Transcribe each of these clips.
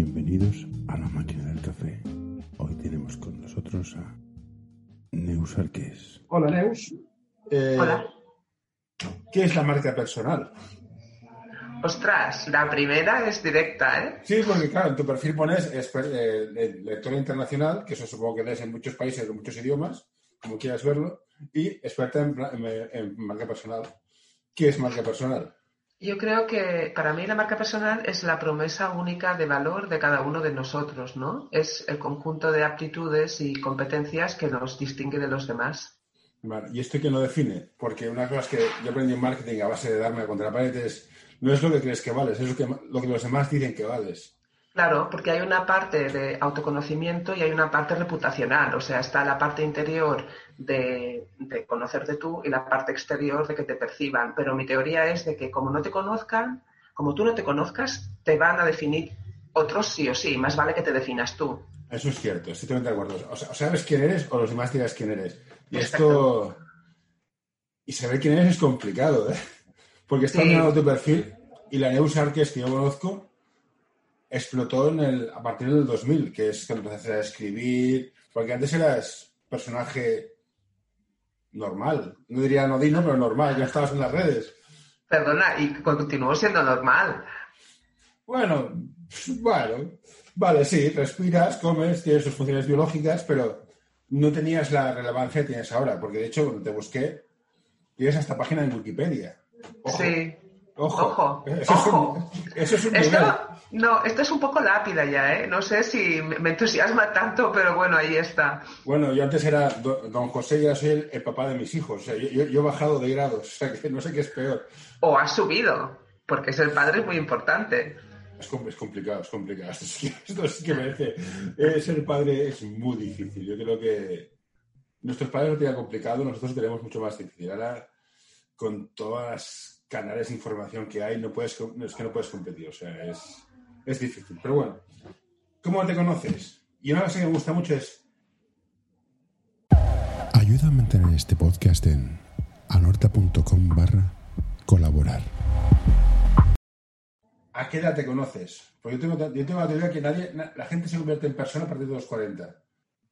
Bienvenidos a la máquina del café. Hoy tenemos con nosotros a Neus Arqués. Hola, Neus. Eh, Hola. ¿Qué es la marca personal? Ostras, la primera es directa, ¿eh? Sí, porque claro, en tu perfil pones eh, lectora internacional, que eso supongo que lees en muchos países, en muchos idiomas, como quieras verlo, y experta en, pla- en- en marca personal. ¿Qué es marca personal? Yo creo que para mí la marca personal es la promesa única de valor de cada uno de nosotros, ¿no? Es el conjunto de aptitudes y competencias que nos distingue de los demás. Vale, ¿Y esto quién lo define? Porque una cosa que yo aprendí en marketing a base de darme contra la pared es, no es lo que crees que vales, es lo que, lo que los demás dicen que vales. Claro, porque hay una parte de autoconocimiento y hay una parte reputacional, o sea, está la parte interior de, de conocerte tú y la parte exterior de que te perciban. Pero mi teoría es de que como no te conozcan, como tú no te conozcas, te van a definir otros sí o sí, más vale que te definas tú. Eso es cierto, estoy totalmente de acuerdo. O sea, sabes quién eres o los demás dirás quién eres. Y Exacto. esto. Y saber quién eres es complicado, ¿eh? Porque está Sí. mirando tu perfil y la Neus Arques que yo conozco explotó en el, a partir del 2000, que es cuando empezaste a escribir. Porque antes eras personaje normal. No diría anodino, pero normal, ya estabas en las redes. Perdona, y continúo siendo normal. Bueno, bueno, vale, sí, respiras, comes, tienes tus funciones biológicas, pero no tenías la relevancia que tienes ahora, porque de hecho cuando te busqué, tienes hasta página en Wikipedia. Ojo, Sí. Ojo. Ojo, Eso, ojo. Es un, eso es un nivel. Esto, no, esto es un poco lápida ya, ¿eh? No sé si me entusiasma tanto, pero bueno, ahí está. Bueno, yo antes era do- don José y ahora soy el, el papá de mis hijos. O sea, yo, he bajado de grados, o sea, que no sé qué es peor. O has subido, porque ser padre es muy importante. Es, com- es complicado, es complicado. Esto sí que, esto sí que merece. eh, ser padre es muy difícil. Yo creo que nuestros padres lo tenían complicado, nosotros tenemos mucho más difícil. Ahora, con todas las canales de información que hay, no puedes, es que no puedes competir. O sea, es, es difícil. Pero bueno, ¿cómo te conoces? Y una cosa que me gusta mucho es Ayuda a mantener este podcast en anorta.com barra colaborar. ¿a qué edad te conoces? Porque yo tengo, yo tengo la teoría que nadie, na- la gente se convierte en persona a partir de los 40.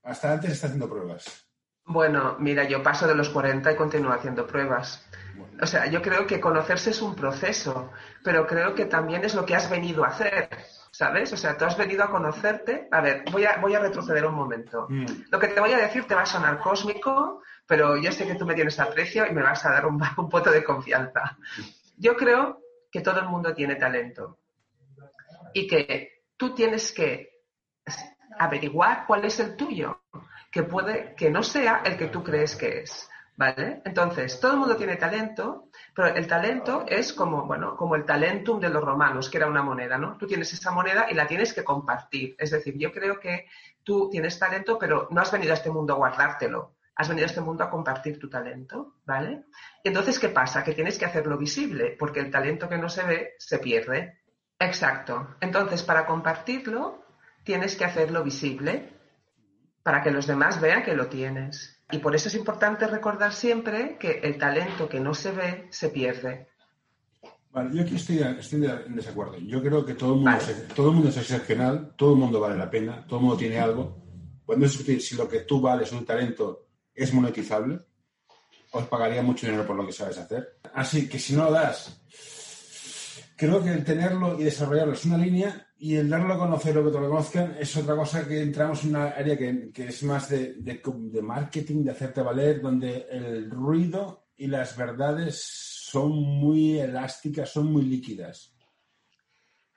Hasta antes está haciendo pruebas. Bueno, mira, yo paso de los 40 y continúo haciendo pruebas. Bueno, O sea, yo creo que conocerse es un proceso, pero creo que también es lo que has venido a hacer, ¿sabes? O sea, tú has venido a conocerte. A ver, voy a, voy a retroceder un momento. mm, Lo que te voy a decir te va a sonar cósmico, pero yo sé que tú me tienes aprecio y me vas a dar un, un voto de confianza. Yo creo que todo el mundo tiene talento y que tú tienes que averiguar cuál es el tuyo, que puede que no sea el que tú crees que es. ¿Vale? Entonces, todo el mundo tiene talento, pero el talento es como, bueno, como el talentum de los romanos, que era una moneda, ¿no? Tú tienes esa moneda y la tienes que compartir. Es decir, yo creo que tú tienes talento, pero no has venido a este mundo a guardártelo. Has venido a este mundo a compartir tu talento, ¿vale? Entonces, ¿qué pasa? Que tienes que hacerlo visible, porque el talento que no se ve se pierde. Exacto. Entonces, para compartirlo, tienes que hacerlo visible para que los demás vean que lo tienes. Y por eso es importante recordar siempre que el talento que no se ve se pierde. Vale, yo aquí estoy, estoy en desacuerdo. Yo creo que todo el, mundo Vale. es, todo el mundo es excepcional, todo el mundo vale la pena, todo el mundo tiene algo. Cuando discutir si lo que tú vales, un talento, es monetizable, os pagaría mucho dinero por lo que sabes hacer. Así que si no lo das, creo que el tenerlo y desarrollarlo es una línea y el darlo a conocer o que te lo conozcan es otra cosa que entramos en una área que, que es más de, de, de marketing, de hacerte valer, donde el ruido y las verdades son muy elásticas, son muy líquidas.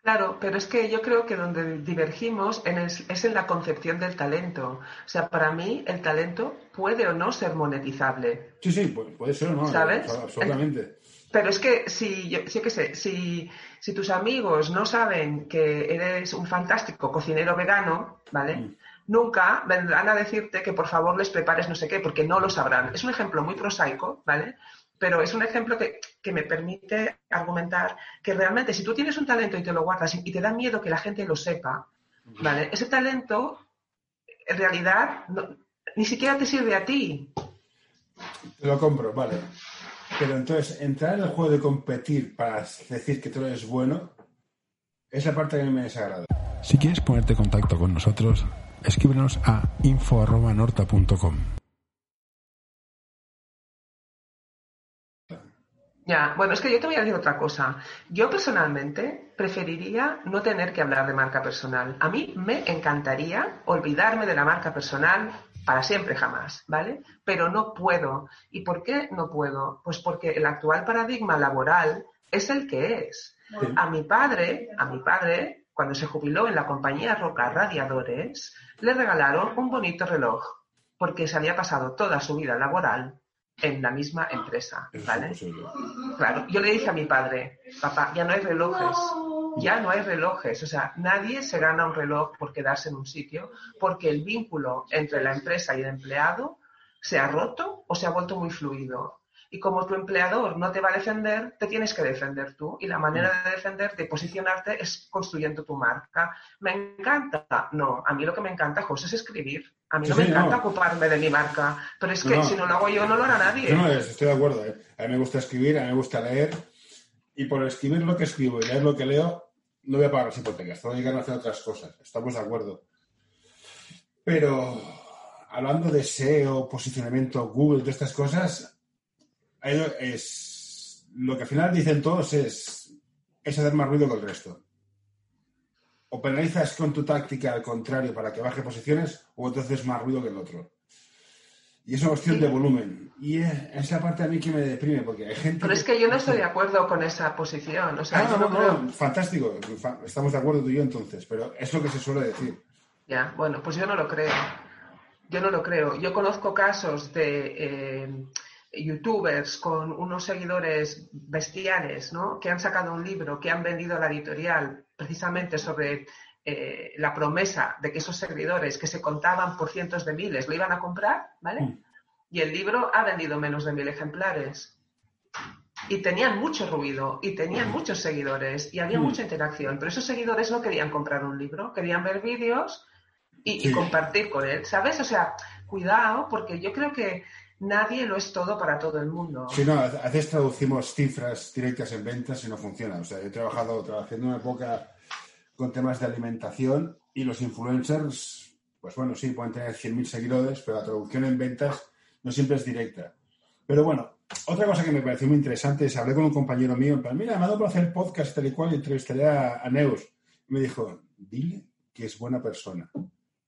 Claro, pero es que yo creo que donde divergimos en es, es en la concepción del talento. O sea, para mí el talento puede o no ser monetizable. Sí, sí, puede, puede ser, ¿no? ¿Sabes? Absolutamente. Pero es que si, yo, sí que sé, si, si tus amigos no saben que eres un fantástico cocinero vegano, ¿vale? Mm. Nunca vendrán a decirte que por favor les prepares no sé qué, porque no lo sabrán. Es un ejemplo muy prosaico, ¿vale? Pero es un ejemplo que, que me permite argumentar que realmente si tú tienes un talento y te lo guardas y te da miedo que la gente lo sepa, ¿vale? Ese talento en realidad no- ni siquiera te sirve a ti. Te lo compro, vale. Pero entonces, entrar en el juego de competir para decir que tú eres bueno, Esa parte que a mí me desagrada. Si quieres ponerte en contacto con nosotros, escríbenos a info.norta.com. Ya, bueno, es que yo te voy a decir otra cosa. Yo personalmente preferiría no tener que hablar de marca personal. A mí me encantaría olvidarme de la marca personal para siempre jamás, ¿vale? Pero no puedo. ¿Y por qué no puedo? Pues porque el actual paradigma laboral es el que es. A mi padre, a mi padre, cuando se jubiló en la compañía Roca Radiadores, le regalaron un bonito reloj, porque se había pasado toda su vida laboral en la misma empresa, ¿vale? Claro, yo le dije a mi padre, papá, ya no hay relojes, ya no hay relojes, o sea, nadie se gana un reloj por quedarse en un sitio, porque el vínculo entre la empresa y el empleado se ha roto o se ha vuelto muy fluido. Y como tu empleador no te va a defender, te tienes que defender tú. Y la manera de defenderte y posicionarte es construyendo tu marca. ¿Me encanta? No, a mí lo que me encanta, José, es escribir. A mí no me sí, encanta no. ocuparme de mi marca. Pero es que No. si no lo hago yo, no lo hará nadie. No estoy de acuerdo. ¿eh? A mí me gusta escribir, a mí me gusta leer. Y por escribir lo que escribo y leer lo que leo, no voy a pagar las hipotecas. Tengo que a hacer otras cosas. Estamos de acuerdo. Pero hablando de SEO, posicionamiento, Google, todas estas cosas, es, lo que al final dicen todos es, es hacer más ruido que el resto. O penalizas con tu táctica al contrario para que baje posiciones, o entonces más ruido que el otro. Y es una cuestión de volumen. Y es esa parte a mí que me deprime, porque hay gente... Pero es que yo no estoy de acuerdo con esa posición. O sea, Ah, no, no no, creo- no, fantástico. Fa- Estamos de acuerdo tú y yo entonces, pero es lo que se suele decir. Ya, bueno, pues yo no lo creo. Yo no lo creo. Yo conozco casos de eh, youtubers con unos seguidores bestiales, ¿no? Que han sacado un libro, que han vendido a la editorial precisamente sobre eh, la promesa de que esos seguidores que se contaban por cientos de miles lo iban a comprar, ¿vale? Mm. Y el libro ha vendido menos de mil ejemplares. Y tenían mucho ruido, y tenían muchos seguidores, y había Mm. mucha interacción. Pero esos seguidores no querían comprar un libro, querían ver vídeos y, y Sí. compartir con él, ¿sabes? O sea, cuidado, porque yo creo que nadie lo es todo para todo el mundo. Si no, a veces traducimos cifras directas en ventas y no funciona. O sea, yo he trabajado, trabajé en una época con temas de alimentación y los influencers, pues bueno, sí, pueden tener 100.000 seguidores, pero la traducción en ventas no siempre es directa. Pero bueno, otra cosa que me pareció muy interesante es, hablé con un compañero mío, en plan, mira, me ha dado por hacer podcast tal y cual y entrevistaré a, a Neus. Y me dijo, dile que es buena persona.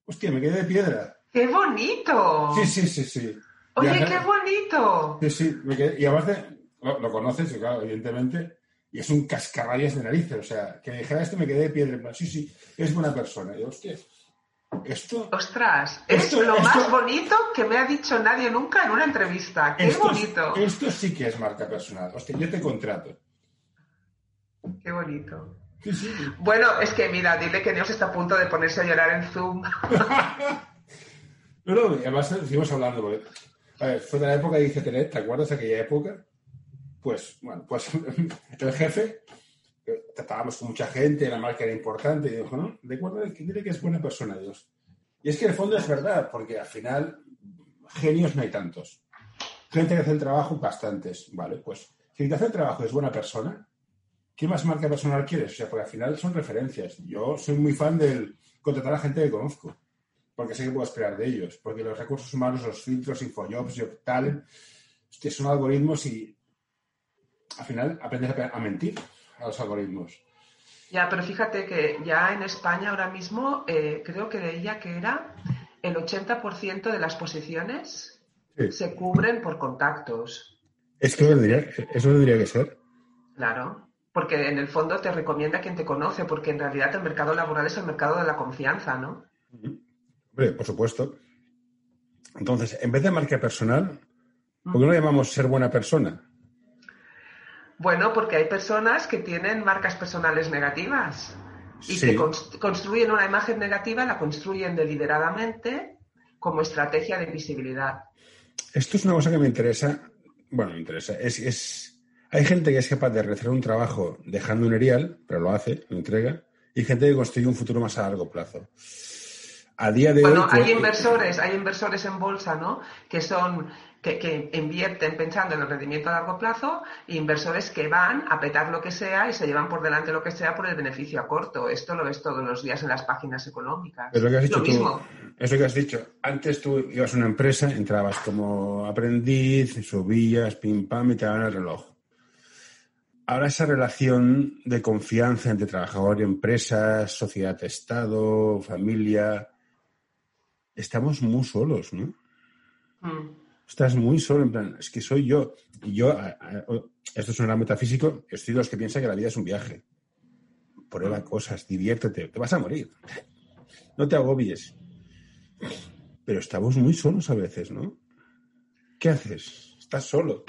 Hostia, me quedé de piedra. ¡Qué bonito! Sí, sí, sí, sí. Oye, qué bonito. Sí, sí, me quedé- y aparte, lo, lo conoces, claro, evidentemente, y es un cascaballas de narices, o sea, que dijera esto me quedé de piedra, en plan, sí, sí, es buena persona. Y yo, hostia, esto, Ostras, es Esto- lo esto- más bonito que me ha dicho nadie nunca en una entrevista. ¡Qué esto, bonito! esto sí que es marca personal. Hostia, yo te contrato. ¡Qué bonito! Sí, sí. Bueno, es que mira, dile que Dios está a punto de ponerse a llorar en Zoom. No, no, además seguimos hablando, porque, a ver, fue de la época de ICTNet, ¿te acuerdas de aquella época? Pues, bueno, pues el jefe, tratábamos con mucha gente, la marca era importante, y dijo, no, de acuerdo, dile que es buena persona, Dios. Y es que en el fondo es verdad, porque al final genios no hay tantos. Gente que hace el trabajo, bastantes, ¿vale? Pues si que hace el trabajo es buena persona, ¿qué más marca personal quieres? O sea, porque al final son referencias. Yo soy muy fan del contratar a gente que conozco, porque sé que puedo esperar de ellos, porque los recursos humanos, los filtros, Infojobs, Job Talent, hostia, son algoritmos y al final aprendes a mentir a los algoritmos. Ya, pero fíjate que ya en España ahora mismo eh, creo que leía que era el 80% de las posiciones Sí. se cubren por contactos. Es que tendría, eso tendría que ser. Claro. Porque en el fondo te recomienda quien te conoce, porque en realidad el mercado laboral es el mercado de la confianza, ¿no? Hombre, por supuesto. Entonces, en vez de marca personal, ¿por qué no llamamos ser buena persona? Bueno, porque hay personas que tienen marcas personales negativas y Sí. que cons- construyen una imagen negativa, la construyen deliberadamente como estrategia de visibilidad. Esto es una cosa que me interesa. Bueno, me interesa. Es, es, hay gente que es capaz de realizar un trabajo dejando un erial, pero lo hace, lo entrega, y gente que construye un futuro más a largo plazo. A día de bueno, hoy... hay inversores, hay inversores en bolsa, ¿no? Que son que, que, invierten pensando en el rendimiento a largo plazo e inversores que van a petar lo que sea y se llevan por delante lo que sea por el beneficio a corto. Esto lo ves todos los días en las páginas económicas. Es lo que has dicho lo tú. mismo. Es lo que has dicho. Antes tú ibas a una empresa, entrabas como aprendiz, subías, pim pam y te daban el reloj. Ahora esa relación de confianza entre trabajador y empresa, sociedad-estado, familia, estamos muy solos, ¿no? Mm. Estás muy solo, en plan, es que soy yo. Y yo, a- a- esto es un gran metafísico, estoy de los que piensan que la vida es un viaje. Prueba cosas, diviértete, te vas a morir. No te agobies. Pero estamos muy solos a veces, ¿no? ¿Qué haces? Estás solo.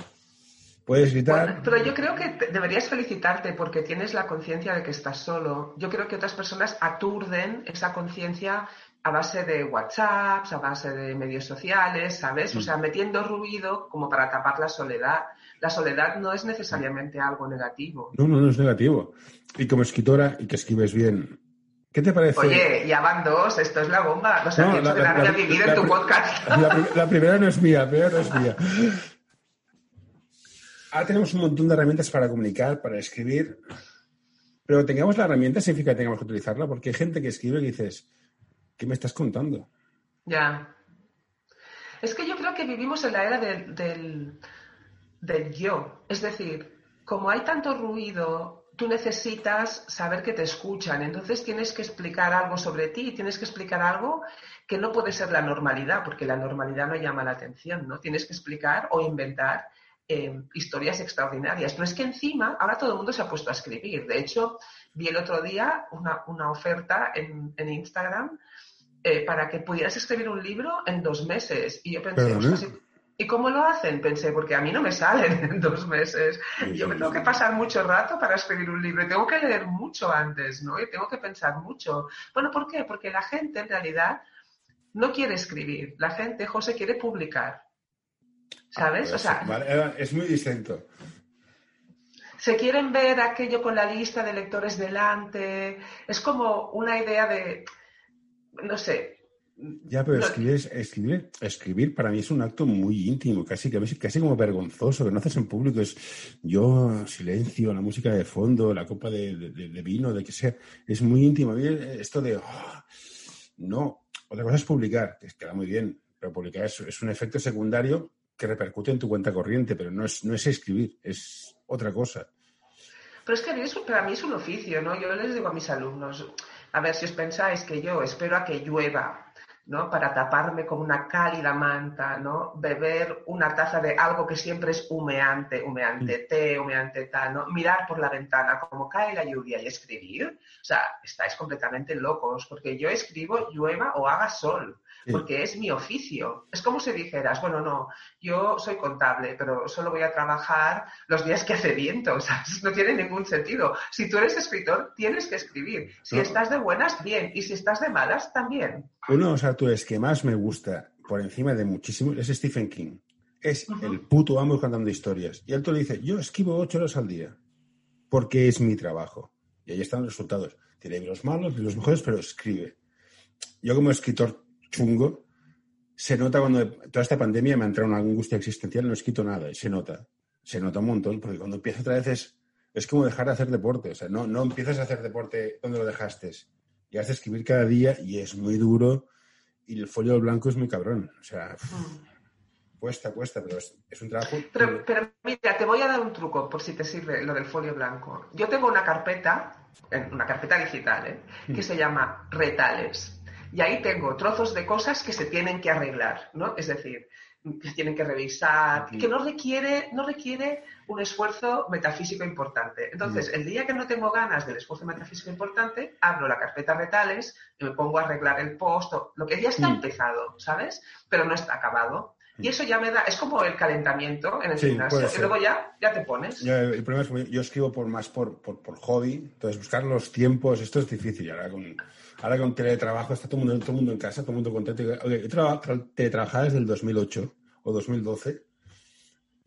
Puedes gritar. Bueno, pero yo creo que te- deberías felicitarte porque tienes la conciencia de que estás solo. Yo creo que otras personas aturden esa conciencia a base de WhatsApps, a base de medios sociales, ¿sabes? O sea, metiendo ruido como para tapar la soledad. La soledad no es necesariamente algo negativo. No, no, no es negativo. Y como escritora, y que escribes bien, ¿qué te parece? Oye, ya van dos, esto es la bomba. No sé, No, la- que la, la- vivir en tu podcast. La primera no es mía, la primera no es mía. Ahora tenemos un montón de herramientas para comunicar, para escribir, pero tengamos la herramienta significa que tengamos que utilizarla, porque hay gente que escribe y dices, ¿qué me estás contando? Ya. Es que yo creo que vivimos en la era del, del, del yo. Es decir, como hay tanto ruido, tú necesitas saber que te escuchan. Entonces tienes que explicar algo sobre ti, tienes que explicar algo que no puede ser la normalidad, porque la normalidad no llama la atención, ¿no? Tienes que explicar o inventar eh, historias extraordinarias. Pero es que encima ahora todo el mundo se ha puesto a escribir. De hecho, vi el otro día una, una oferta en, en Instagram eh, para que pudieras escribir un libro en dos meses. Y yo pensé, Perdona. "Ostras, ¿y cómo lo hacen? Pensé, porque a mí no me salen en dos meses. Yo me tengo que pasar mucho rato para escribir un libro y tengo que leer mucho antes, ¿no? Y tengo que pensar mucho. Bueno, ¿por qué? Porque la gente en realidad no quiere escribir. La gente, José, quiere publicar. ¿Sabes? O sea, Vale, es muy distinto. se quieren ver aquello con la lista de lectores delante. Es como una idea de, no sé. Ya, pero no- escribir, es- escribir, escribir para mí es un acto muy íntimo, casi, casi, casi como vergonzoso, que no haces en público. Es yo, silencio, la música de fondo, la copa de, de- de vino, de que sea. Es muy íntimo. A mí esto de, "Ah, no, otra cosa es publicar, que queda muy bien, pero publicar es, es un efecto secundario que repercute en tu cuenta corriente, pero no es, no es escribir, es otra cosa. Pero es que a mí es- para mí es un oficio, ¿no? Yo les digo a mis alumnos, a ver si os pensáis que yo espero a que llueva, ¿no? Para taparme con una cálida manta, ¿no? Beber una taza de algo que siempre es humeante, humeante té, humeante tal, ¿no? Mirar por la ventana como cae la lluvia y escribir. O sea, estáis completamente locos, porque yo escribo llueva o haga sol, Sí. porque es mi oficio. Es como si dijeras, bueno, no, yo soy contable, pero solo voy a trabajar los días que hace viento, ¿sabes? No tiene ningún sentido. Si tú eres escritor, tienes que escribir. Si No. estás de buenas, bien. Y si estás de malas, también. Uno de los autores que más me gusta, por encima de muchísimo, es Stephen King. Es el puto amo contando historias. Y otro le dice, yo escribo ocho horas al día, porque es mi trabajo. Y ahí están los resultados. Tiene libros malos, libros mejores, pero escribe. Yo como escritor chungo, se nota cuando toda esta pandemia me ha entrado una angustia existencial, no he escrito nada, y se nota. Se nota un montón, porque cuando empieza otra vez es, es como dejar de hacer deporte. O sea, no, no empiezas a hacer deporte donde lo dejaste. Y has de escribir cada día y es muy duro y el folio blanco es muy cabrón. O sea, cuesta, cuesta, pero es, es un trabajo. Pero, pero mira, te voy a dar un truco por si te sirve lo del folio blanco. Yo tengo una carpeta, en- una carpeta digital, ¿eh? que se llama retales. Y ahí tengo trozos de cosas que se tienen que arreglar, ¿no? Es decir, que se tienen que revisar, que no requiere, no requiere un esfuerzo metafísico importante. Entonces, el día que no tengo ganas del esfuerzo metafísico importante, abro la carpeta retales y me pongo a arreglar el post, o lo que ya está empezado, ¿sabes? Pero no está acabado. Y eso ya me da, es como el calentamiento en el Sí, gimnasio. ser. luego ya, ya te pones. Yo, el problema es que yo escribo por más por, por, por hobby, entonces buscar los tiempos, esto es difícil. Ahora con, ahora con teletrabajo está todo el mundo, todo mundo en casa, todo el mundo contento. Oye, yo traba- tra- teletrabajaba desde el 2008 o 2012.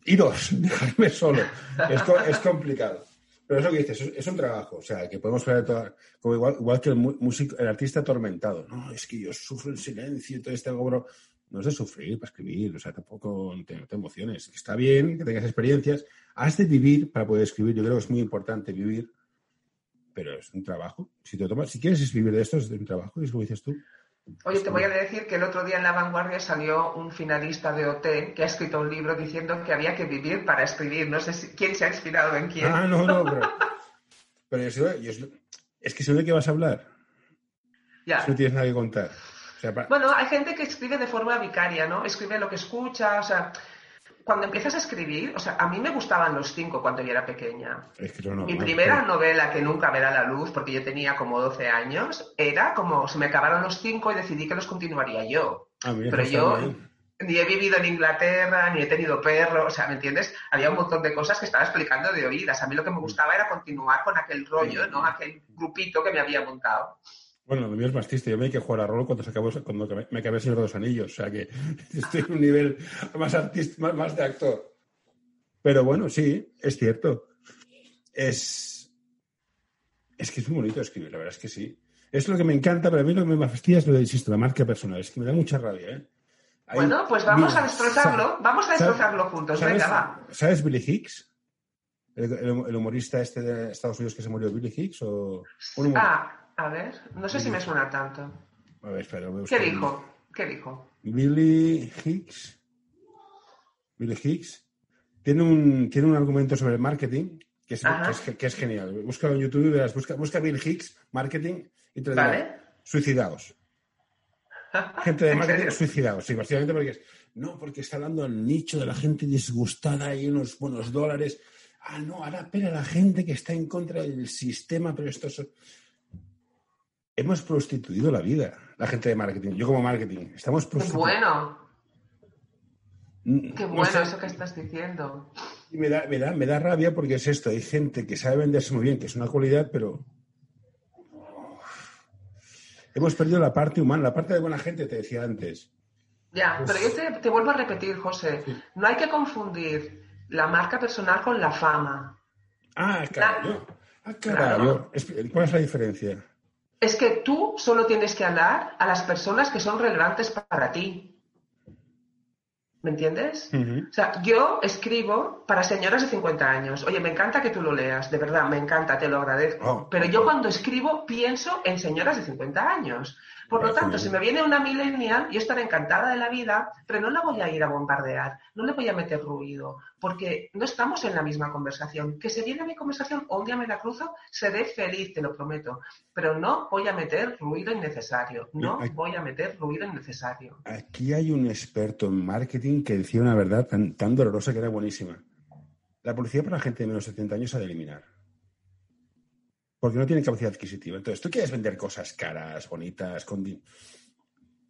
Iros, dejarme solo. Es, es complicado. Pero eso que dices, es, es un trabajo, o sea, que podemos ver toda, como igual, igual que el músico, el artista atormentado. No, es que yo sufro en silencio y todo este agobro. No es de sufrir para escribir, o sea, tampoco te, te emociones. Está bien que tengas experiencias. Has de vivir para poder escribir. Yo creo que es muy importante vivir, pero es un trabajo. Si te tomas, si quieres escribir de esto, es un trabajo, es como dices tú. Oye, te voy a decir que el otro día en La Vanguardia salió un finalista de OT que ha escrito un libro diciendo que había que vivir para escribir. No sé si, quién se ha inspirado en quién. Ah, no, no, pero. pero yo yo es que sé de qué vas a hablar. Ya. Si no tienes nada que contar. O sea, pa- Bueno, hay gente que escribe de forma vicaria, ¿no? Escribe lo que escucha, o sea, cuando empiezas a escribir, o sea, a mí me gustaban los cinco cuando yo era pequeña. es que Mi primera pero- novela que nunca verá la luz, porque yo tenía como 12 años, era como se me acabaron los cinco y decidí que los continuaría yo. Ah, Pero yo bien. ni he vivido en Inglaterra, ni he tenido perro, o sea, ¿me entiendes? Había un montón de cosas que estaba explicando de oídas. A mí lo que me gustaba era continuar con aquel rollo, ¿no? Aquel grupito que me había montado. Bueno, lo mío es más triste. Yo me hay que jugar a rol cuando, se acabó, cuando me acabé Señor de los Anillos. O sea que estoy en un nivel más, artista, más, más de actor. Pero bueno, sí, es cierto. Es, es que es muy bonito escribir, la verdad es que sí. Es lo que me encanta, pero a mí lo que me fastidia es lo de, insisto, la marca personal. Es que me da mucha rabia, ¿eh? Hay- Bueno, pues vamos mira, a destrozarlo, vamos a ¿sabes- destrozarlo juntos, ¿sabes, venga, va. ¿Sabes Billy Hicks? El, el- el humorista este de Estados Unidos que se murió, Billy Hicks, o un humorista? Ah, a ver, no sé si me suena tanto. A ver, espera, voy a ¿Qué dijo? ¿Qué dijo? Billy Hicks. Billy Hicks. Tiene un, tiene un argumento sobre marketing que es, que es, que es genial. Búscalo en YouTube y verás. Busca, busca Bill Hicks, marketing, y te dirá. Vale. Suicidaos. Gente de ¿En marketing, serio? suicidaos. Sí, básicamente porque es. No, porque está hablando al nicho de la gente disgustada y unos buenos dólares. Ah, no, ahora pena la gente que está en contra del sistema, pero esto es. Hemos prostituido la vida, la gente de marketing. Yo como marketing. Estamos Qué prostituyendo. bueno, Mm, qué no bueno eso que estás diciendo. y me, da, me, da, me da rabia porque es esto. Hay gente que sabe venderse muy bien, que es una cualidad, pero hemos perdido la parte humana, la parte de buena gente, te decía antes. Ya, pero yo te, te vuelvo a repetir, José, no hay que confundir la marca personal con la fama. Ah, claro. Ah, Claro. ¿Cuál es la diferencia? Es que tú solo tienes que hablar a las personas que son relevantes para ti. ¿Me entiendes? O sea, yo escribo para señoras de 50 años. Oye, me encanta que tú lo leas, de verdad, me encanta, te lo agradezco. Oh. Pero yo cuando escribo pienso en señoras de 50 años. Por lo tanto, si me viene una millennial, yo estaré encantada de la vida, pero no la voy a ir a bombardear, no le voy a meter ruido, porque no estamos en la misma conversación. Que se viene a mi conversación o un día me la cruzo, seré feliz, te lo prometo. Pero no voy a meter ruido innecesario, no voy a meter ruido innecesario. Aquí hay un experto en marketing que decía una verdad tan, tan dolorosa que era buenísima. La publicidad para la gente de menos de 70 años se ha de eliminar. Porque no tienen capacidad adquisitiva. Entonces, tú quieres vender cosas caras, bonitas, con...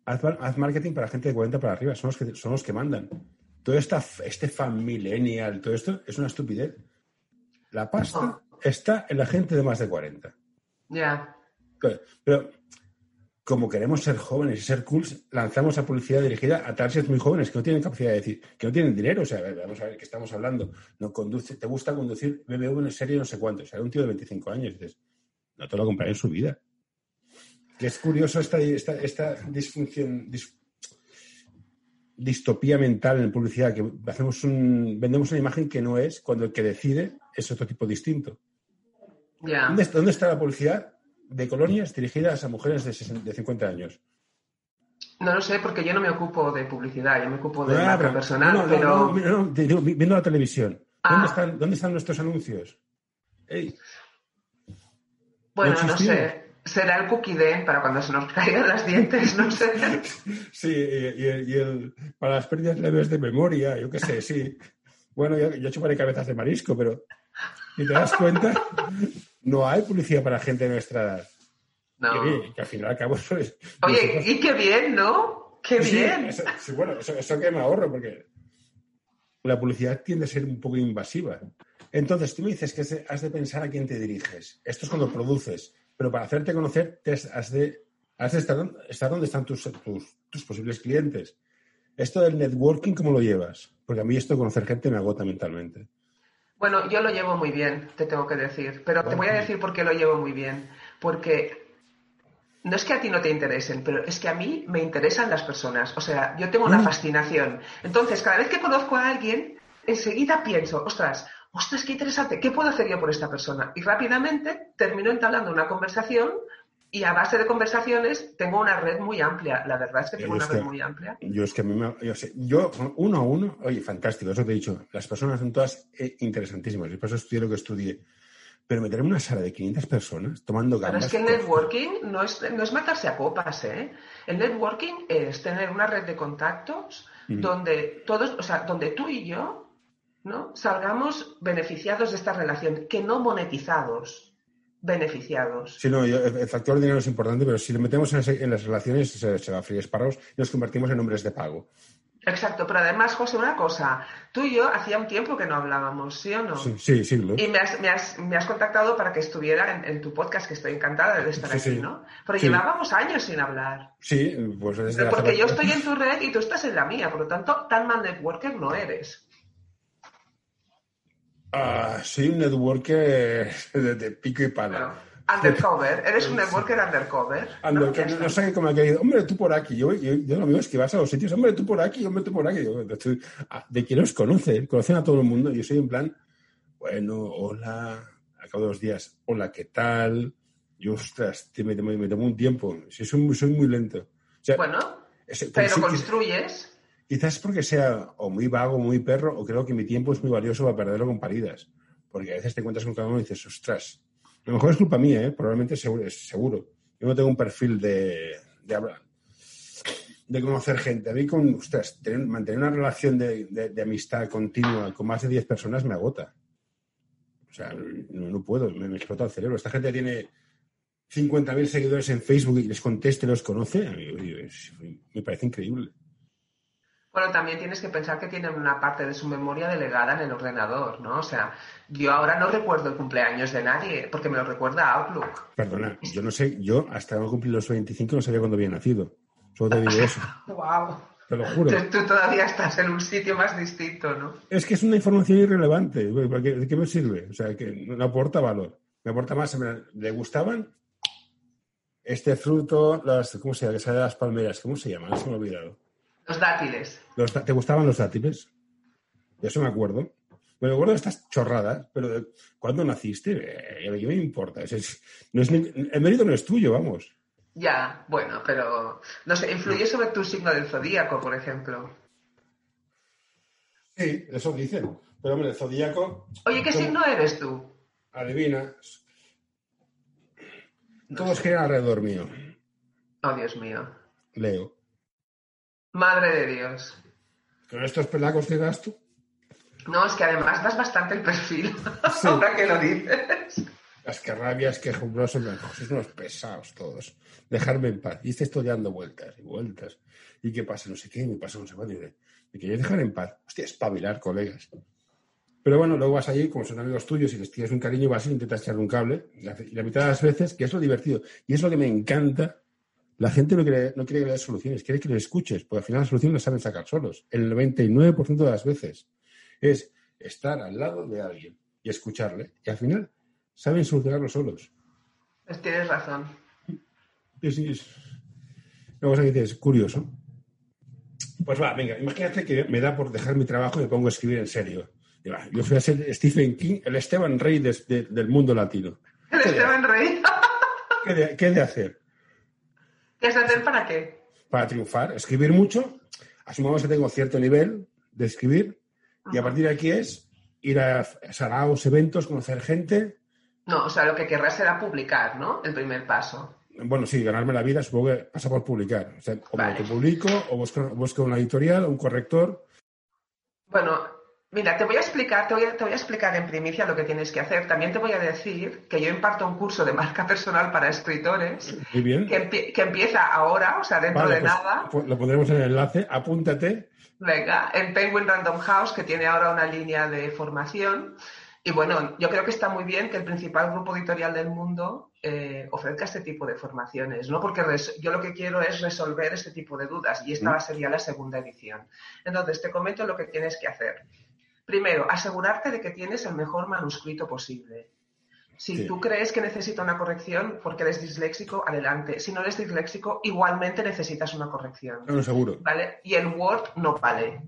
Haz, haz marketing para gente de 40 para arriba, son los que, son los que mandan. Todo esta, este fan millennial, todo esto es una estupidez. La pasta está en la gente de más de 40. Ya. Claro, Pero como queremos ser jóvenes y ser cool, lanzamos a publicidad dirigida a targets muy jóvenes que no tienen capacidad de decir, que no tienen dinero. O sea, vamos a ver qué estamos hablando. No conduce, te gusta conducir BMW en serie no sé cuánto. O sea, un tío de 25 años. Dices, no te lo compraré en su vida. Que es curioso esta, esta, esta disfunción, dis- distopía mental en publicidad, que hacemos un, vendemos una imagen que no es, cuando el que decide es otro tipo distinto. Ya. ¿Dónde, dónde está la publicidad de colonias dirigidas a mujeres de, 60 de 50 años? No lo sé porque yo no me ocupo de publicidad, yo me ocupo de Ah, marca personal, no, no, pero no, no, digo, vi- viendo la televisión. ¿Dónde, Ah. están, ¿Dónde están nuestros anuncios? Ey, bueno, no sé. Será el cookie den para cuando se nos caigan las dientes, no sé. sí, y, y el- y el- para las pérdidas leves de memoria, yo qué sé, sí. Bueno, yo, yo chuparé cabezas de marisco, pero si te das cuenta, no hay publicidad para gente de nuestra edad. No. Que, que al final al cabo eso es- Oye, y qué bien, ¿no? Qué Sí, bien. eso- sí, bueno, eso, eso que me ahorro, porque la publicidad tiende a ser un poco invasiva. Entonces, tú me dices que has de- pensar a quién te diriges. Esto es cuando produces, pero para hacerte conocer te has has de, has de estar, estar donde están tus, tus, tus posibles clientes. Esto del networking, ¿cómo lo llevas? Porque a mí esto de conocer gente me agota mentalmente. Bueno, yo lo llevo muy bien, te tengo que decir, pero te voy a decir por qué lo llevo muy bien. Porque no es que a ti no te interesen, pero es que a mí me interesan las personas. O sea, yo tengo una Mm. fascinación. Entonces, cada vez que conozco a alguien, enseguida pienso, ostras, ostras, qué interesante, ¿qué puedo hacer yo por esta persona? Y rápidamente termino entablando una conversación y a base de conversaciones tengo una red muy amplia. La verdad es que tengo una que- red muy amplia. Yo es que a mí me, yo, sé, yo, uno a uno, oye, fantástico, eso te he dicho. Las personas son todas eh, interesantísimas, y por eso estudié lo que estudié. Pero meter en una sala de 500 personas tomando Pero gambas. es que el con- networking no es, no es matarse a copas, ¿eh? El networking es tener una red de contactos donde todos, o sea, donde tú y yo, ¿no? Salgamos beneficiados de esta relación, que no monetizados, beneficiados. Sí, no, yo- el factor dinero es importante, pero si lo metemos en, ese- en las relaciones, se, se va a freír espárragos y nos convertimos en hombres de pago. Exacto, pero además, José, una cosa, tú y yo hacía un tiempo que no hablábamos, ¿sí o no? Sí, sí. Y me has, me, has, me has contactado para que estuviera en, en tu podcast, que estoy encantada de estar Sí, aquí, sí. ¿no? Pero llevábamos años sin hablar. Sí, pues desde la Porque yo estoy en tu red y tú estás en la mía, por lo tanto, tan mal networker no eres. Ah, soy un networker de, de pico y pala. Bueno, undercover, eres un networker undercover. Ando, ¿no? sé cómo ha querido. Hombre, tú por aquí. Yo, yo, yo lo mío es que vas a los sitios. Hombre, tú por aquí, hombre, tú por aquí. Yo, estoy- ah, de quien os conoce, conocen a todo el mundo. Yo soy en plan, bueno, hola, a cabo de los días, hola, ¿qué tal? Yo, ostras, te- me, me, me tomo un tiempo. Soy, muy- soy muy lento. O sea, Bueno, pero construyes. Quizás porque sea o muy vago muy perro, o creo que mi tiempo es muy valioso para perderlo con paridas. Porque a veces te encuentras con cada uno y dices, ostras, a lo mejor es culpa mía, ¿eh? probablemente seguro, seguro. Yo no tengo un perfil de, de hablar, de conocer gente. A mí, con, ostras, tener- mantener una relación de, amistad continua con más de 10 personas me agota. O sea, no, puedo, me, me explota el cerebro. Esta gente tiene 50.000 seguidores en Facebook y les contesta y los conoce. A mí, me parece increíble. Bueno, también tienes que pensar que tienen una parte de su memoria delegada en el ordenador, ¿no? O sea, yo ahora no recuerdo el cumpleaños de nadie, porque me lo recuerda Outlook. Perdona, yo no sé, yo hasta no cumplir los 25 no sabía cuándo había nacido. Solo te digo eso, ¡Wow! te lo juro. Tú, tú todavía estás en un sitio más distinto, ¿no? Es que es una información irrelevante. ¿para qué- ¿De qué me sirve? O sea, que no aporta valor. Me aporta más, ¿le gustaban? Este fruto, las, ¿cómo se llama? Que sale de las palmeras, ¿cómo se llama? No se me ha olvidado. Los dátiles. Los ¿Te gustaban los dátiles? De eso me acuerdo. Me acuerdo de estas chorradas, pero de- ¿cuándo naciste? Eh, ¿Qué me importa? Es- es- no es el mérito no es tuyo, vamos. Ya, bueno, pero no sé, influye sobre tu signo del zodíaco, por ejemplo. Sí, eso dicen. Pero hombre, el zodíaco, Oye, ¿qué signo eres tú? adivinas. Todos giran alrededor mío. Oh, Dios mío. Leo. Madre de Dios. Con estos pelacos que das tú, No, es que además das bastante el perfil. Sí. Ahora que lo dices. las que rabias, que jumbrosos, sois unos pesados todos. Dejarme en paz. Y este estoy dando vueltas y vueltas. ¿Y qué pasa? No sé qué, me pasa no sé cuánto. Y me queréis dejar en paz. Hostia, espabilar, colegas. Pero bueno, luego vas allí, como son amigos tuyos y les tienes un cariño, vas y intentas echarle un cable. Y y la mitad de las veces, que es lo divertido. Y es lo que me encanta. La gente no quiere, no quiere que le des soluciones, quiere que le escuches, porque al final las soluciones las saben sacar solos. El 99% de las veces es estar al lado de alguien y escucharle. Y al final saben solucionarlo solos. Pues tienes razón. Sí, es una cosa que dices, curioso. Pues va, venga, imagínate que me da por dejar mi trabajo y me pongo a escribir en serio. Va, yo voy a ser Stephen King, el Esteban Rey de- de- del mundo latino. El Esteban Rey. ¿Qué de, qué de hacer? ¿Qué has de hacer para qué? Para triunfar, escribir mucho. Asumamos que tengo cierto nivel de escribir y a partir de aquí es ir a saraos, eventos, conocer gente. No, o sea, lo que querrás será publicar, ¿no? El primer paso. Bueno, sí, ganarme la vida supongo que pasa por publicar. O sea, o me Vale. autopublico o busco, busco una editorial o un corrector. Bueno, mira, te voy a explicar, te voy a, te voy a explicar en primicia lo que tienes que hacer. También te voy a decir que yo imparto un curso de marca personal para escritores Muy bien. que, empie- que empieza ahora, o sea, dentro Vale, de pues, nada. pues lo pondremos en el enlace. Apúntate. Venga, en Penguin Random House, que tiene ahora una línea de formación. Y bueno, yo creo que está muy bien que el principal grupo editorial del mundo eh, ofrezca este tipo de formaciones, ¿no? Porque res- yo lo que quiero es resolver este tipo de dudas y esta sería la segunda edición. Entonces, te comento lo que tienes que hacer. Primero, asegurarte de que tienes el mejor manuscrito posible. Si Sí. tú crees que necesita una corrección porque eres disléxico, adelante. Si no eres disléxico, igualmente necesitas una corrección. No, no, seguro. ¿Vale? Y el Word no vale.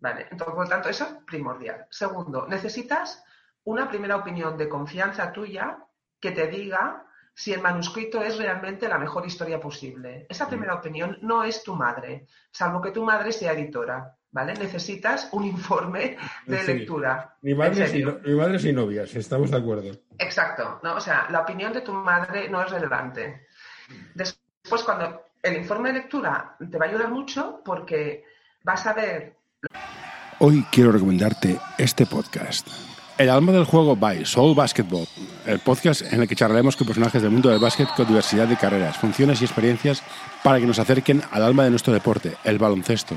¿Vale? Entonces, por lo tanto, eso es primordial. Segundo, necesitas una primera opinión de confianza tuya que te diga si el manuscrito es realmente la mejor historia posible. Esa primera opinión no es tu madre, salvo que tu madre sea editora. ¿Vale? Necesitas un informe de lectura. Madres, ni, serio. no- ni madres ni novias, estamos de acuerdo. Exacto, ¿no? O sea, la opinión de tu madre no es relevante. Después, cuando el informe de lectura te va a ayudar mucho porque vas a ver Hoy quiero recomendarte este podcast. El alma del juego by Soul Basketball, el podcast en el que charlaremos con personajes del mundo del básquet con diversidad de carreras, funciones y experiencias para que nos acerquen al alma de nuestro deporte, el baloncesto.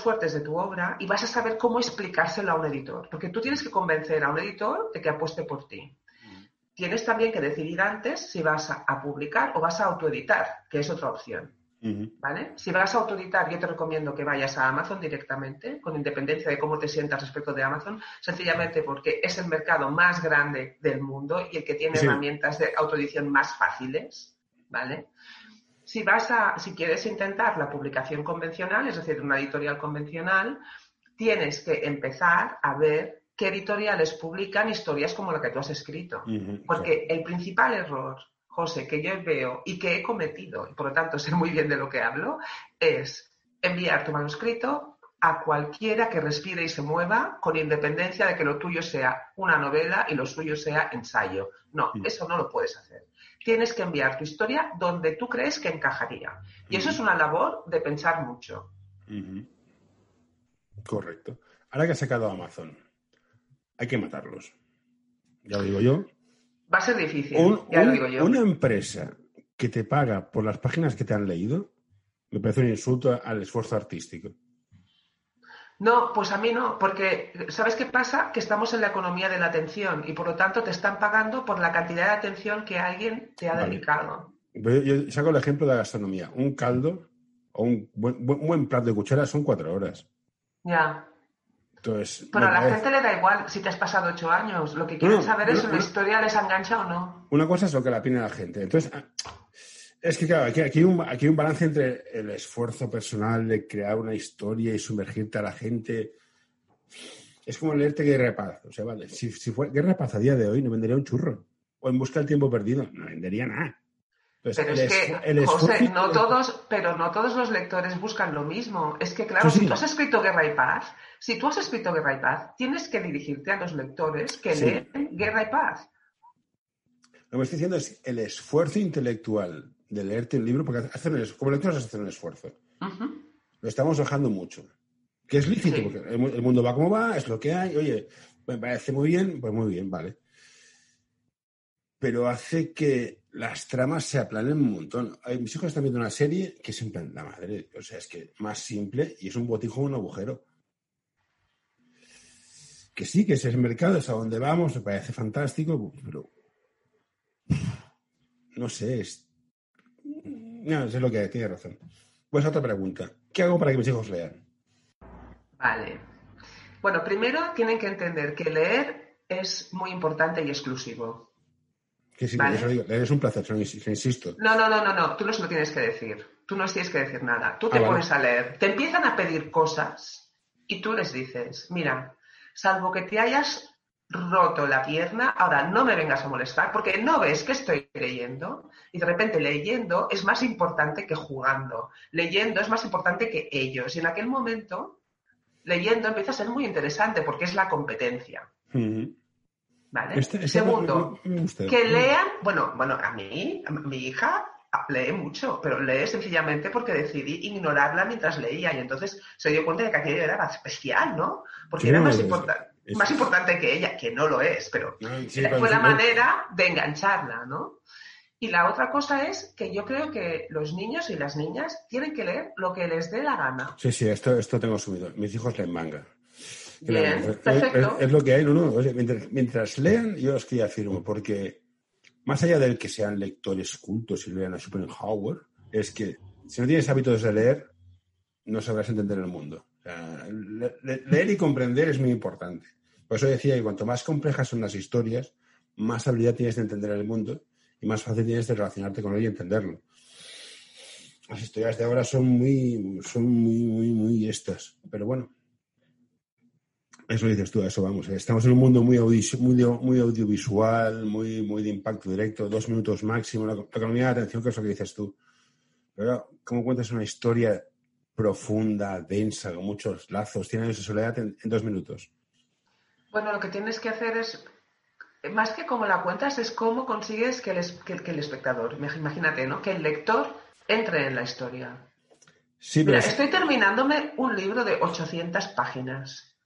Puntos fuertes de tu obra y vas a saber cómo explicárselo a un editor. Porque tú tienes que convencer a un editor de que apueste por ti. Tienes también que decidir antes si vas a, a publicar o vas a autoeditar, que es otra opción. ¿Vale? Si vas a autoeditar, yo te recomiendo que vayas a Amazon directamente, con independencia de cómo te sientas respecto de Amazon, sencillamente porque es el mercado más grande del mundo y el que tiene Sí. herramientas de autoedición más fáciles, ¿vale? Si vas a, si quieres intentar la publicación convencional, es decir, una editorial convencional, tienes que empezar a ver qué editoriales publican historias como la que tú has escrito. Porque el principal error, José, que yo veo y que he cometido, y por lo tanto sé muy bien de lo que hablo, es enviar tu manuscrito a cualquiera que respire y se mueva con independencia de que lo tuyo sea una novela y lo suyo sea ensayo. No, Mm. eso no lo puedes hacer. Tienes que enviar tu historia donde tú crees que encajaría. Y eso es una labor de pensar mucho. Correcto. Ahora que ha sacado Amazon, hay que matarlos. Ya lo digo yo. Va a ser difícil, Un- ya lo digo yo. Una empresa que te paga por las páginas que te han leído, me parece un insulto al esfuerzo artístico. No, pues a mí no, porque ¿sabes qué pasa? Que estamos en la economía de la atención y por lo tanto te están pagando por la cantidad de atención que alguien te ha Vale. dedicado. Yo, saco el ejemplo de la gastronomía. Un caldo o un buen, buen- buen plato de cuchara son cuatro horas. Ya. Entonces, Pero a la parece- gente le da igual si te has pasado ocho años. Lo que quieren No, saber no, es si no. la historia les engancha o no. Una cosa es lo que la opina la gente. Entonces, es que claro, aquí, aquí hay un, aquí hay un balance entre el esfuerzo personal de crear una historia y sumergirte a la gente. Es como leerte Guerra de Paz. O sea, vale, si, si fuera Guerra Paz a día de hoy, no vendería un churro. O en busca del tiempo perdido, no vendería nada. Entonces, Pero el es que, el José, esfuerzo- no todos, pero no todos los lectores buscan lo mismo. Es que, claro, Sí, sí. si tú has escrito Guerra y Paz, si tú has escrito Guerra y Paz, tienes que dirigirte a los lectores que Sí. leen Guerra y Paz. Lo que estoy diciendo es el esfuerzo intelectual de leerte un libro, porque hacen el- como lectores hacen un esfuerzo. Lo estamos bajando mucho. Que es lícito, Sí. porque el, mu- el mundo va como va, es lo que hay. Oye, me parece muy bien, pues muy bien, vale. Pero hace que las tramas se aplanen un montón. Hay, mis hijos están viendo una serie que es en plan la madre. O sea, es que más simple y es un botijo un agujero. Que sí, que ese es el mercado, es a donde vamos, me parece fantástico, pero. No sé, es. No, sé lo que hay, tiene razón. Pues otra pregunta. ¿Qué hago para que mis hijos lean? Vale. Bueno, primero tienen que entender que leer es muy importante y exclusivo. Que sí, Vale. eso digo, leer es un placer, se insisto. No, no, no, no, no, tú no se lo tienes que decir. Tú no tienes que decir nada. Tú te Ah, vale. pones a leer. Te empiezan a pedir cosas y tú les dices, mira, salvo que te hayas roto la pierna, ahora no me vengas a molestar porque no ves que estoy leyendo y de repente leyendo es más importante que jugando. Leyendo es más importante que ellos. Y en aquel momento, leyendo empieza a ser muy interesante porque es la competencia. Ujú. ¿Vale? Este- este Segundo, que lean, bueno, bueno, a mí, a mi hija, lee mucho, pero lee sencillamente porque decidí ignorarla mientras leía y entonces se dio cuenta de que aquello era especial, ¿no? Porque era más, más importante que ella, que no lo es, pero fue la manera de engancharla, ¿no? Y la otra cosa es que yo creo que los niños y las niñas tienen que leer lo que les dé la gana. Sí, sí, esto, esto tengo subido. Mis hijos leen manga. Bien, perfecto. Es, lo que hay, no, no. mientras, mientras, lean, yo os que afirmo, porque más allá del que sean lectores cultos y lean a Schopenhauer, es que si no tienes hábitos de leer, no sabrás entender el mundo. leer y comprender es muy importante. Por eso decía que cuanto más complejas son las historias, más habilidad tienes de entender el mundo y más fácil tienes de relacionarte con él y entenderlo. Las historias de ahora son muy, son muy, muy, muy estas. Pero bueno, eso dices tú, eso vamos. Estamos en un mundo muy, muy, audiovisual, muy, muy de impacto directo, dos minutos máximo, la, economía de atención, que es lo que dices tú. Pero, ¿cómo cuentas una historia profunda, densa, con muchos lazos, tiene años de soledad en, dos minutos? Bueno, lo que tienes que hacer es, más que cómo la cuentas, es cómo consigues que el, que, el espectador, imagínate, ¿no? Que el lector entre en la historia. Sí, Mira, estoy terminándome un libro de 800 páginas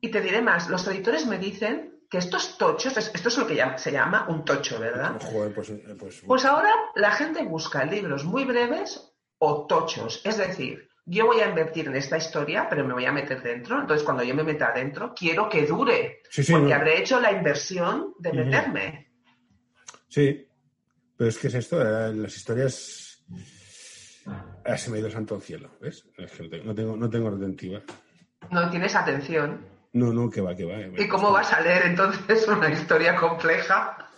y te diré más, los editores me dicen que estos tochos, esto es lo que se llama un tocho, ¿verdad? Pues, eh, pues, pues, ahora la gente busca libros muy breves o tochos. Es decir, yo voy a invertir en esta historia, pero me voy a meter dentro. Entonces, cuando yo me meta adentro, quiero que dure. porque habré hecho la inversión de meterme. Sí, pero es que es esto, eh, las historias... Ah, se me ha ido santo al cielo, ¿ves? no tengo, no tengo retentiva. No tienes atención. No, no, que va, que va. ¿Y cómo vas a leer entonces una historia compleja?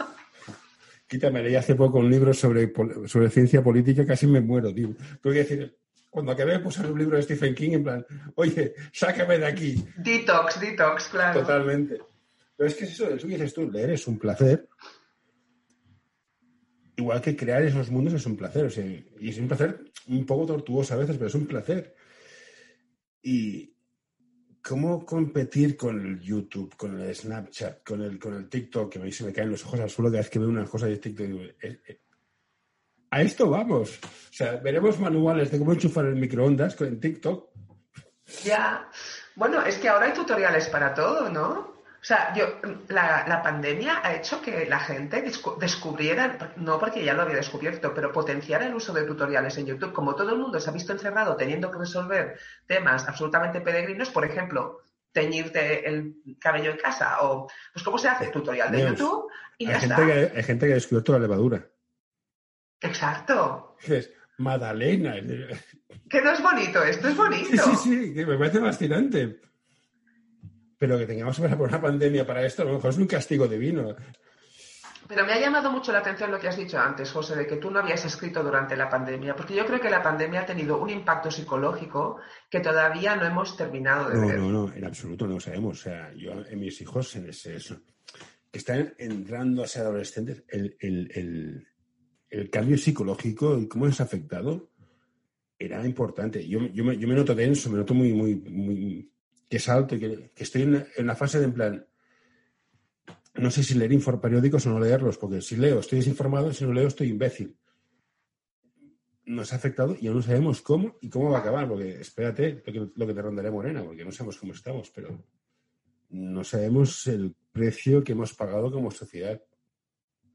Quítame, leí hace poco un libro sobre, sobre ciencia política, casi me muero, tío. Tengo que decir, cuando acabé puse un libro de Stephen King en plan, oye, sácame de aquí. Detox, detox, claro. Totalmente. Pero es que eso, eso que dices tú, leer es un placer. Igual que crear esos mundos es un placer. O sea, y es un placer un poco tortuoso a veces, pero es un placer. Y, ¿Cómo competir con el YouTube, con el Snapchat, con el, con el TikTok? Que a mí se me caen los ojos al suelo cada vez que veo unas cosas de TikTok. Eh, eh, a esto vamos. O sea, veremos manuales de cómo enchufar el microondas con TikTok. Ya. Bueno, es que ahora hay tutoriales para todo, ¿no? O sea, yo, la, pandemia ha hecho que la gente descubriera, no porque ya lo había descubierto, pero potenciar el uso de tutoriales en YouTube. Como todo el mundo se ha visto encerrado teniendo que resolver temas absolutamente peregrinos, por ejemplo, teñirte el cabello en casa o, pues, ¿cómo se hace? Tutorial de YouTube y hay ya gente Que, hay gente que ha descubierto la levadura. Exacto. Es Madalena. Que no es bonito, esto es bonito. Sí, sí, sí, me parece fascinante pero que tengamos que pasar por una pandemia para esto, a lo mejor es un castigo divino. Pero me ha llamado mucho la atención lo que has dicho antes, José, de que tú no habías escrito durante la pandemia, porque yo creo que la pandemia ha tenido un impacto psicológico que todavía no hemos terminado de ver. No, no, en absoluto no lo sabemos. O sea, yo en mis hijos, en ese, eso, que están entrando a ser adolescentes, el, el, el, cambio psicológico y cómo es afectado era importante. Yo, me, noto denso, me noto muy, muy, muy que salto y que, estoy en, en, la fase de en plan, no sé si leer infoperiódicos o no leerlos, porque si leo estoy desinformado, si no leo estoy imbécil. Nos ha afectado y aún no sabemos cómo y cómo va a acabar, porque espérate lo que, te rondaré morena, porque no sabemos cómo estamos, pero no sabemos el precio que hemos pagado como sociedad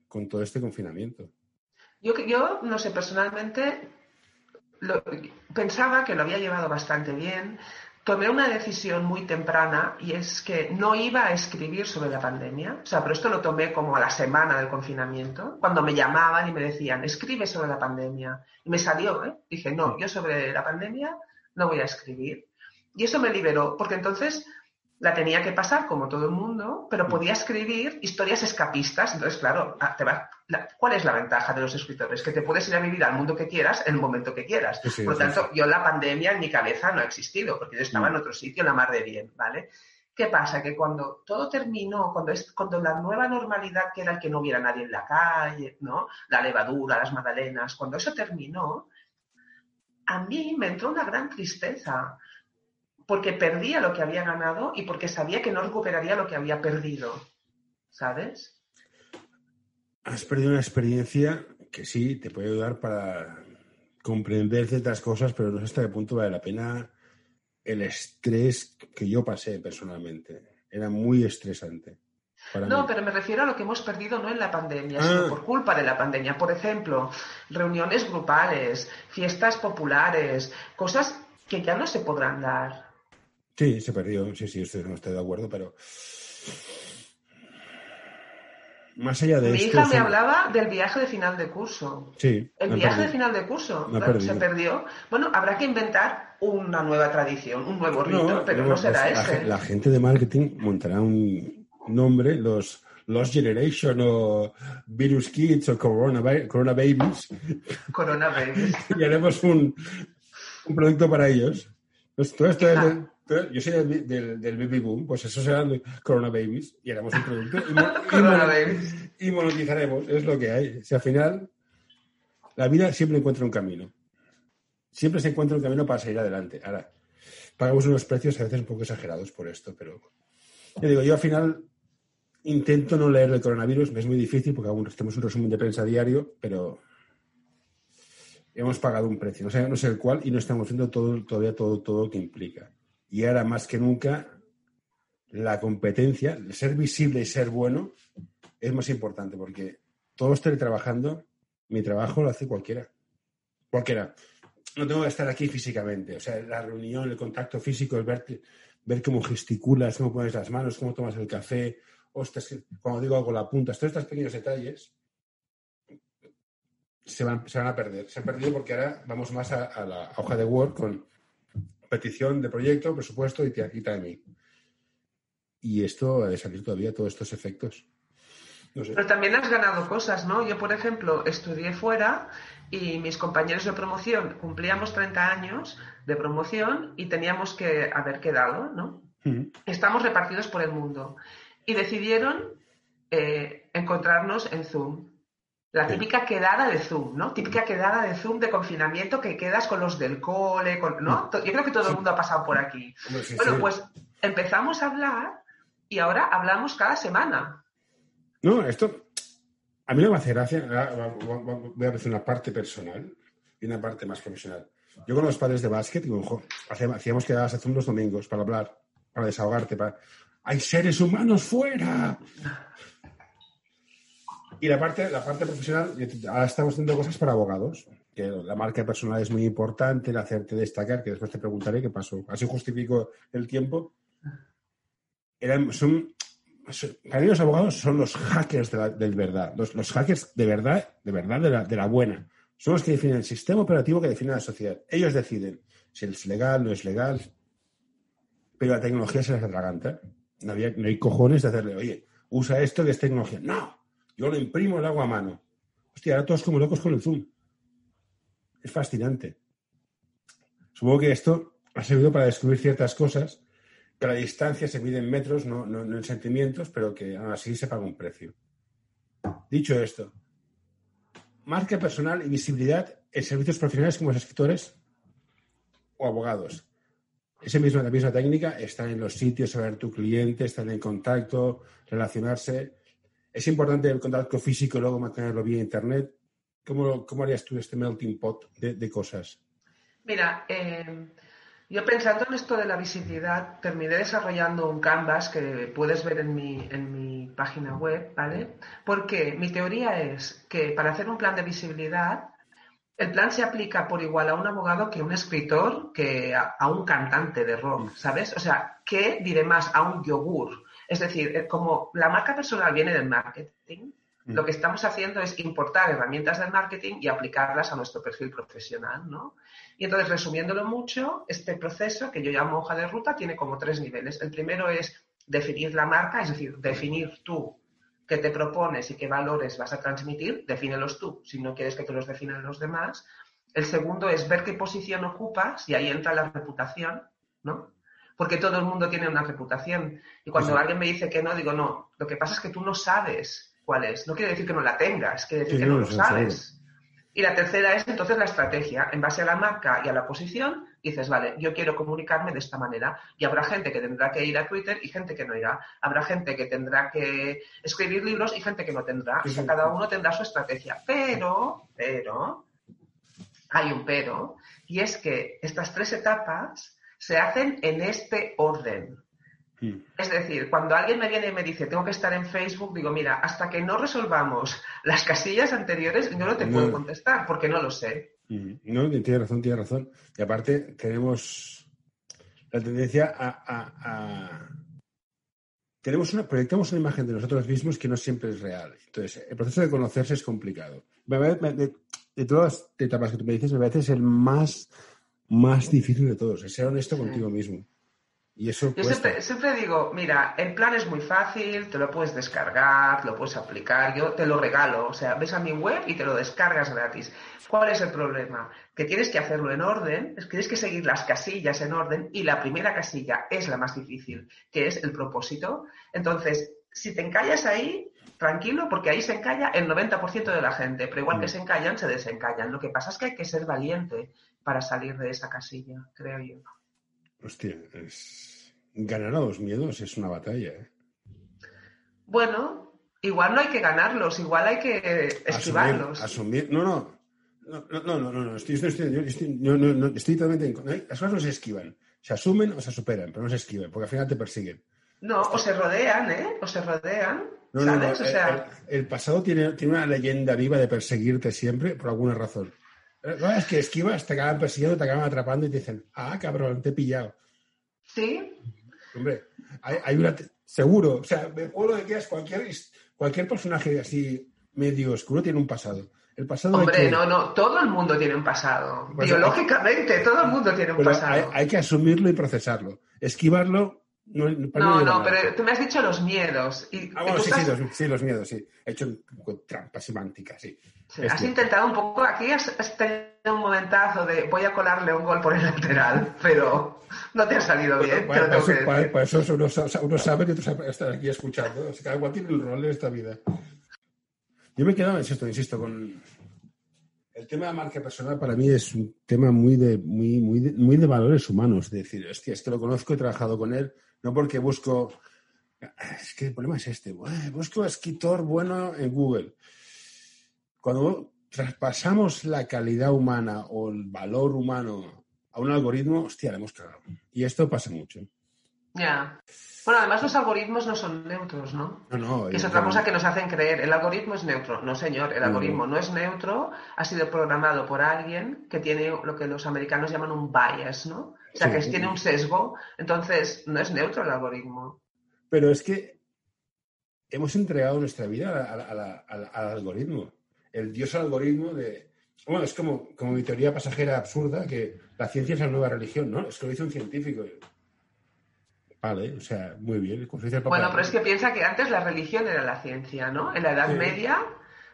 con todo este confinamiento. Yo, yo no sé, personalmente pensaba que lo había llevado bastante bien, tomé una decisión muy temprana y es que no iba a escribir sobre la pandemia. O sea, pero esto lo tomé como a la semana del confinamiento, cuando me llamaban y me decían, escribe sobre la pandemia. Y me salió, ¿eh? Dije, no, yo sobre la pandemia no voy a escribir. Y eso me liberó, porque entonces la tenía que pasar como todo el mundo, pero podía escribir historias escapistas. Entonces, claro, ah, ¿cuál es la ventaja de los escritores? Que te puedes ir a vivir al mundo que quieras en el momento que quieras. Por lo tanto, yo la pandemia en mi cabeza no ha existido, porque yo estaba en mm. otro sitio, en la mar de bien, ¿vale? ¿Qué pasa? Que cuando todo terminó, cuando, es, cuando la nueva normalidad, que era el que no hubiera nadie en la calle, ¿no? La levadura, las magdalenas, cuando eso terminó, a mí me entró una gran tristeza porque perdía lo que había ganado y porque sabía que no recuperaría lo que había perdido. ¿Sabes? Has perdido una experiencia que sí, te puede ayudar para comprender ciertas cosas, pero no sé hasta qué punto vale la pena el estrés que yo pasé personalmente. Era muy estresante. no, pero me refiero a lo que hemos perdido no en la pandemia, sino ah. por culpa de la pandemia. Por ejemplo, reuniones grupales, fiestas populares, cosas que ya no se podrán dar. Sí, se perdió, sí, sí, no estoy de acuerdo, pero más allá de Mi hija me hablaba del viaje de final de curso. Sí. El viaje de final de curso se perdió. Bueno, habrá que inventar una nueva tradición, un nuevo rito, pero no, será ese. La, gente de marketing montará un nombre, los Lost Generation o Virus Kids o Corona, corona Babies. Corona Babies. y haremos un, un producto para ellos. Pues todo esto es yo soy del, del, baby boom, pues eso será Corona Babies y haremos un producto y, y, monetizaremos, es lo que hay. Si al final la vida siempre encuentra un camino. Siempre se encuentra un camino para salir adelante. Ahora, pagamos unos precios a veces un poco exagerados por esto, pero yo digo, yo al final intento no leer el coronavirus, es muy difícil porque aún tenemos un resumen de prensa diario, pero hemos pagado un precio, no sé, no sé el cuál, y no estamos haciendo todo, todavía todo, todo lo que implica. Y ahora más que nunca, la competencia, ser visible y ser bueno, es más importante porque todo estoy trabajando, mi trabajo lo hace cualquiera. Cualquiera. No tengo que estar aquí físicamente. O sea, la reunión, el contacto físico, el ver, ver cómo gesticulas, cómo pones las manos, cómo tomas el café, ostras, cuando digo algo la punta, todos estos pequeños detalles se van, se van a perder. Se han perdido porque ahora vamos más a la hoja de Word con petición de proyecto, presupuesto y, y timing. Y esto ha de salir todavía, todos estos efectos. Pero también has ganado cosas, ¿no? Yo, por ejemplo, estudié fuera y mis compañeros de promoción cumplíamos 30 años de promoción y teníamos que haber quedado, ¿no? Estamos repartidos por el mundo. Y decidieron eh, encontrarnos en Zoom. La típica quedada de Zoom, ¿no? Típica quedada de Zoom de confinamiento que quedas con los del cole, ¿no? Yo creo que todo el mundo ha pasado por aquí. bueno, pues empezamos a hablar y ahora hablamos cada semana. No, esto a mí no me hace gracia. Voy a decir una parte personal y una parte más profesional. Yo con los padres de básquet, digo, hacíamos quedadas hace los domingos para hablar, para desahogarte, para... ¡Hay seres humanos fuera! Y la parte, la parte profesional, ahora estamos haciendo cosas para abogados, que la marca personal es muy importante, el hacerte destacar, que después te preguntaré qué pasó. Así justifico el tiempo. Eran, son, para mí los abogados son los hackers de la, del verdad, los, los, hackers de verdad, de verdad, de la, de la buena. Son los que definen el sistema operativo que define la sociedad. Ellos deciden si es legal, no es legal, pero la tecnología se les atraganta. No, no hay cojones de hacerle, oye, usa esto que es tecnología. No, yo lo imprimo, el agua a mano. Hostia, ahora todos como locos con el Zoom. Es fascinante. Supongo que esto ha servido para descubrir ciertas cosas, que la distancia se mide en metros, no, en sentimientos, pero que aún así se paga un precio. Dicho esto, marca personal y visibilidad en servicios profesionales como los escritores o abogados. Esa misma, la misma técnica está en los sitios, saber tu cliente, estar en contacto, relacionarse es importante el contacto físico y luego mantenerlo vía Internet. ¿Cómo, harías tú este melting pot de, cosas? Mira, eh, yo pensando en esto de la visibilidad, terminé desarrollando un canvas que puedes ver en mi, en mi página web, ¿vale? Porque mi teoría es que para hacer un plan de visibilidad, el plan se aplica por igual a un abogado que a un escritor, que a, un cantante de rock, ¿sabes? O sea, que diré más a un yogur es decir, eh, como la marca personal viene del marketing, mm. lo que estamos haciendo es importar herramientas del marketing y aplicarlas a nuestro perfil profesional, ¿no? Y entonces, resumiéndolo mucho, este proceso que yo llamo hoja de ruta tiene como tres niveles. El primero es definir la marca, es decir, definir tú qué te propones y qué valores vas a transmitir, defínelos tú, si no quieres que te los definan los demás. El segundo es ver qué posición ocupas y ahí entra la reputación, ¿no? Porque todo el mundo tiene una reputación. Y cuando alguien me dice que no, digo, no, lo que pasa es que tú no sabes cuál es. No quiere decir que no la tengas, quiere decir que no, lo sabes. Y la tercera es entonces la estrategia. En base a la marca y a la posición, dices, vale, yo quiero comunicarme de esta manera. Y habrá gente que tendrá que ir a Twitter y gente que no irá. Habrá gente que tendrá que escribir libros y gente que no tendrá. O sea, cada uno tendrá su estrategia. Pero, pero, hay un pero, y es que estas tres etapas se hacen en este orden. Mm. Es decir, cuando alguien me viene y me dice, tengo que estar en Facebook, digo, mira, hasta que no resolvamos las casillas anteriores, yo no te No. puedo contestar porque no lo sé. Mm, No, tiene razón, tiene razón. Y aparte tenemos la tendencia a... a- a- Tenemos una, proyectamos una imagen de nosotros mismos que no siempre es real. Entonces, el proceso de conocerse es complicado. Me pare- me- de, de todas las etapas que tú me dices, me parece el más, más difícil de todos, es ser honesto contigo mismo. Y eso Yo siempre, siempre digo, mira, el plan es muy fácil, te lo puedes descargar, lo puedes aplicar, yo te lo regalo, o sea, ves a mi web y te lo descargas gratis. ¿Cuál es el problema? Que tienes que hacerlo en orden, tienes que seguir las casillas en orden y la primera casilla es la más difícil, que es el propósito. Entonces, si te encallas ahí, tranquilo, porque ahí se encalla el 90% de la gente, pero igual que se encallan, se desencallan. Lo que pasa es que hay que ser valiente para salir de esa casilla, creo yo. Hostia, es... ganar a los miedos es una batalla. ¿eh? Bueno, igual no hay que ganarlos, igual hay que esquivarlos. Asumir, asumir- no, no. No, no, no, no, no, no, estoy, estoy, estoy- yo estoy- no, no, no, estoy totalmente en contra. Las cosas no se esquivan. Se asumen o se superan, pero no se esquivan, porque al final te persiguen. No, o se rodean, ¿eh? O se rodean, No, no, no. ¿sabes? O sea, el, el pasado tiene, tiene una leyenda viva de perseguirte siempre por alguna razón. Eh, No, es que esquivas, te acaban persiguiendo, te acaban atrapando y te dicen, ah, cabrón, te he pillado. sí, Hombre, hay, hay una. Seguro, o sea, me puedo de que es cualquier, cualquier personaje así medio oscuro tiene un pasado. El pasado hombre, que- no, no, todo el mundo tiene un pasado. Biológicamente, todo el mundo tiene un Pero pasado. hay, hay que asumirlo y procesarlo. Esquivarlo. No, No, pero tú me has dicho los miedos. Y Ah, bueno, sí, estás- sí, los, sí, los miedos, sí. He hecho un poco de trampa semántica, sí. sí, has cierto. intentado un poco, aquí has, has tenido un momentazo de voy a colarle un gol por el lateral, pero no te ha salido bien, Para, lo tengo que eso, para- decir. para eso uno, uno sabe que sabes estar aquí escuchando. O sea, cada cual tiene un rol en esta vida. Yo me he quedado, insisto, insisto, con. El tema de marca personal para mí es un tema muy de, muy, muy de, muy de valores humanos. Es decir, hostia, es que lo conozco, he trabajado con él, no porque busco. Es que el problema es este. "Buah, Busco escritor bueno en Google. Cuando traspasamos la calidad humana o el valor humano a un algoritmo, hostia, le hemos cagado. Y esto pasa mucho. Ya. Bueno, además los algoritmos no son neutros, ¿no? No, no. Que es otra cosa que nos hacen creer. El algoritmo es neutro. No, señor, el No. algoritmo no es neutro. Ha sido programado por alguien que tiene lo que los americanos llaman un bias, ¿no? O sea, Sí. que tiene un sesgo. Entonces, no es neutro el algoritmo. Pero es que hemos entregado nuestra vida a la- a la- a la- al algoritmo. El dios algoritmo de... Bueno, es como, como mi teoría pasajera absurda, que la ciencia es la nueva religión, ¿no? Es que lo dice un científico. Vale, o sea, muy bien. Bueno, pero es que piensa que antes la religión era la ciencia, ¿no? En la Edad Sí. Media,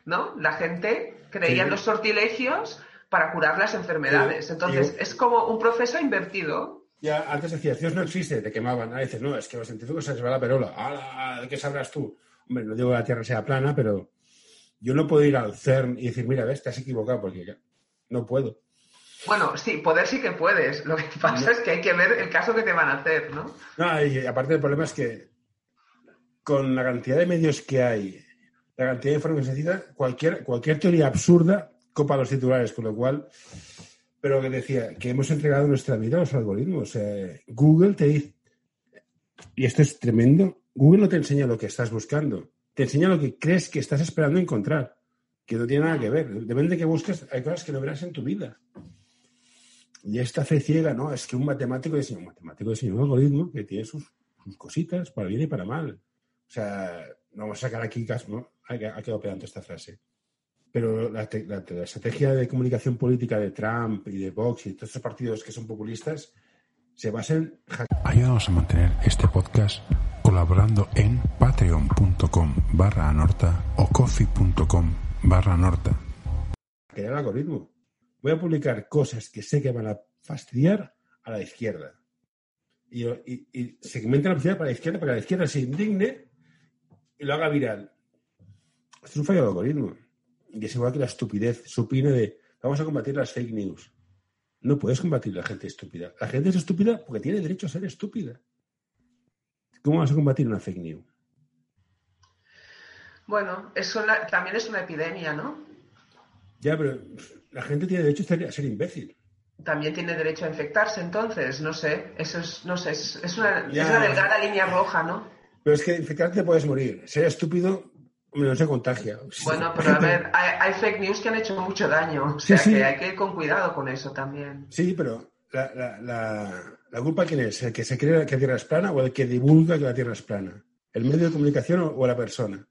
¿no? La gente creía en los sortilegios para curar las enfermedades. Entonces, es como un proceso invertido. Ya antes decías, Dios no existe, te quemaban. Ahora dices, no, es que los científicos se les va la perola. ¡Hala! ¿De qué sabrás tú? Hombre, no digo que la Tierra sea plana, pero yo no puedo ir al CERN y decir, mira, ves, te has equivocado, porque no puedo. Bueno, sí, poder sí que puedes. Lo que pasa es que hay que ver el caso que te van a hacer, ¿no? No, y aparte el problema es que con la cantidad de medios que hay, la cantidad de información que se necesita, cualquier, cualquier teoría absurda copa los titulares, con lo cual, pero que decía, que hemos entregado nuestra vida a los algoritmos. Google te dice, y esto es tremendo, Google no te enseña lo que estás buscando, te enseña lo que crees que estás esperando encontrar, que no tiene nada que ver. Depende de que busques, hay cosas que no verás en tu vida. Y esta fe ciega, ¿no? Es que un matemático diseña un matemático diseña un algoritmo que tiene sus, cositas para bien y para mal. O sea, no vamos a sacar aquí ¿no? Ha quedado pedante esta frase. Pero la, la- la estrategia de comunicación política de Trump y de Vox y todos estos partidos que son populistas se basan en Ayúdanos a mantener este podcast colaborando en patreon.com barra anorta o coffee.com barra anorta. crear el algoritmo. Voy a publicar cosas que sé que van a fastidiar a la izquierda. Y, y, y segmenta la publicidad para la izquierda para que la izquierda se indigne y lo haga viral. Esto es un fallo del algoritmo. Y es igual que la estupidez supine de vamos a combatir las fake news. No puedes combatir a la gente estúpida. La gente es estúpida porque tiene derecho a ser estúpida. ¿Cómo vas a combatir una fake news? Bueno, eso la- también es una epidemia, ¿no? Ya, pero la gente tiene derecho a ser, a ser imbécil. También tiene derecho a infectarse, entonces, no sé, eso es, no sé, es, es una, Ya. es una delgada línea roja, ¿no? Pero es que infectarte puedes morir. Ser estúpido no se contagia. Bueno, pero a ver, hay, hay fake news que han hecho mucho daño, o Sí, sea sí. que hay que ir con cuidado con eso también. Sí, pero la, la, la, la culpa quién es? ¿El que se cree que la Tierra es plana o el que divulga que la Tierra es plana? ¿El medio de comunicación o, o la persona?